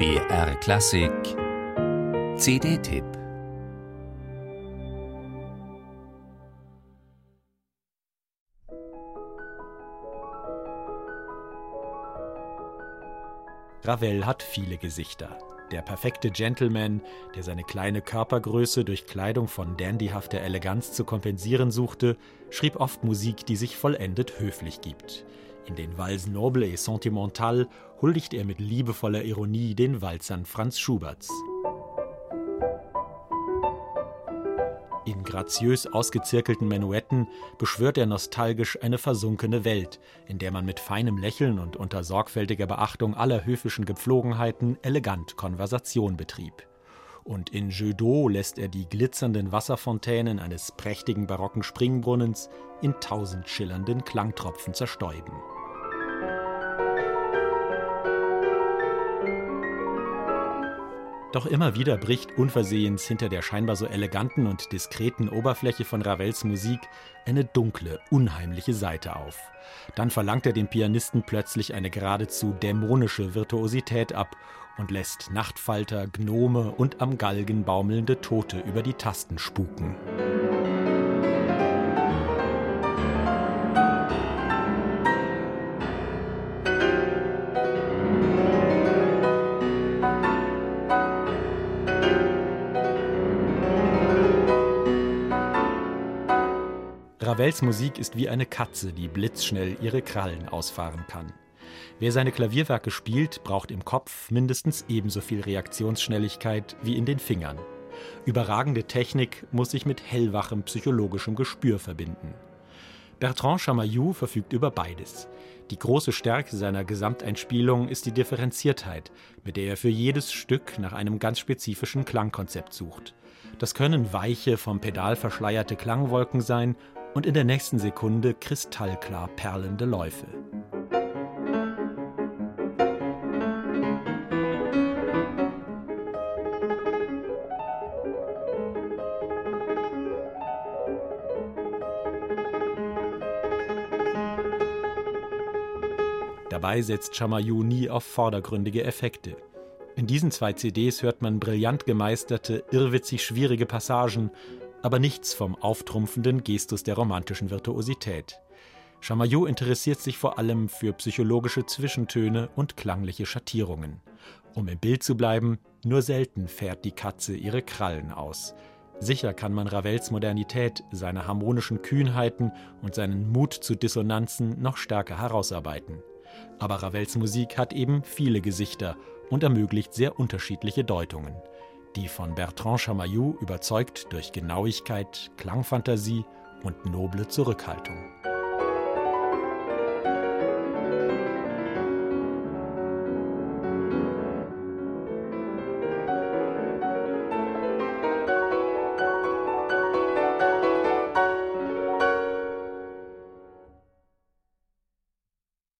BR Klassik CD-Tipp Ravel hat viele Gesichter. Der perfekte Gentleman, der seine kleine Körpergröße durch Kleidung von dandyhafter Eleganz zu kompensieren suchte, schrieb oft Musik, die sich vollendet höflich gibt. In den Valsen Noble et Sentimental huldigt er mit liebevoller Ironie den Walzern Franz Schuberts. In graziös ausgezirkelten Menuetten beschwört er nostalgisch eine versunkene Welt, in der man mit feinem Lächeln und unter sorgfältiger Beachtung aller höfischen Gepflogenheiten elegant Konversation betrieb. Und in Jeu d'eau lässt er die glitzernden Wasserfontänen eines prächtigen barocken Springbrunnens in tausend schillernden Klangtropfen zerstäuben. Doch immer wieder bricht unversehens hinter der scheinbar so eleganten und diskreten Oberfläche von Ravels Musik eine dunkle, unheimliche Seite auf. Dann verlangt er dem Pianisten plötzlich eine geradezu dämonische Virtuosität ab und lässt Nachtfalter, Gnome und am Galgen baumelnde Tote über die Tasten spuken. Ravels Musik ist wie eine Katze, die blitzschnell ihre Krallen ausfahren kann. Wer seine Klavierwerke spielt, braucht im Kopf mindestens ebenso viel Reaktionsschnelligkeit wie in den Fingern. Überragende Technik muss sich mit hellwachem psychologischem Gespür verbinden. Bertrand Chamayou verfügt über beides. Die große Stärke seiner Gesamteinspielung ist die Differenziertheit, mit der er für jedes Stück nach einem ganz spezifischen Klangkonzept sucht. Das können weiche, vom Pedal verschleierte Klangwolken sein und in der nächsten Sekunde kristallklar perlende Läufe. Dabei setzt Chamayou nie auf vordergründige Effekte. In diesen zwei CDs hört man brillant gemeisterte, irrwitzig schwierige Passagen, aber nichts vom auftrumpfenden Gestus der romantischen Virtuosität. Chamayou interessiert sich vor allem für psychologische Zwischentöne und klangliche Schattierungen. Um im Bild zu bleiben, nur selten fährt die Katze ihre Krallen aus. Sicher kann man Ravels Modernität, seine harmonischen Kühnheiten und seinen Mut zu Dissonanzen noch stärker herausarbeiten. Aber Ravels Musik hat eben viele Gesichter und ermöglicht sehr unterschiedliche Deutungen die von Bertrand Chamayou überzeugt durch Genauigkeit, Klangfantasie und noble Zurückhaltung.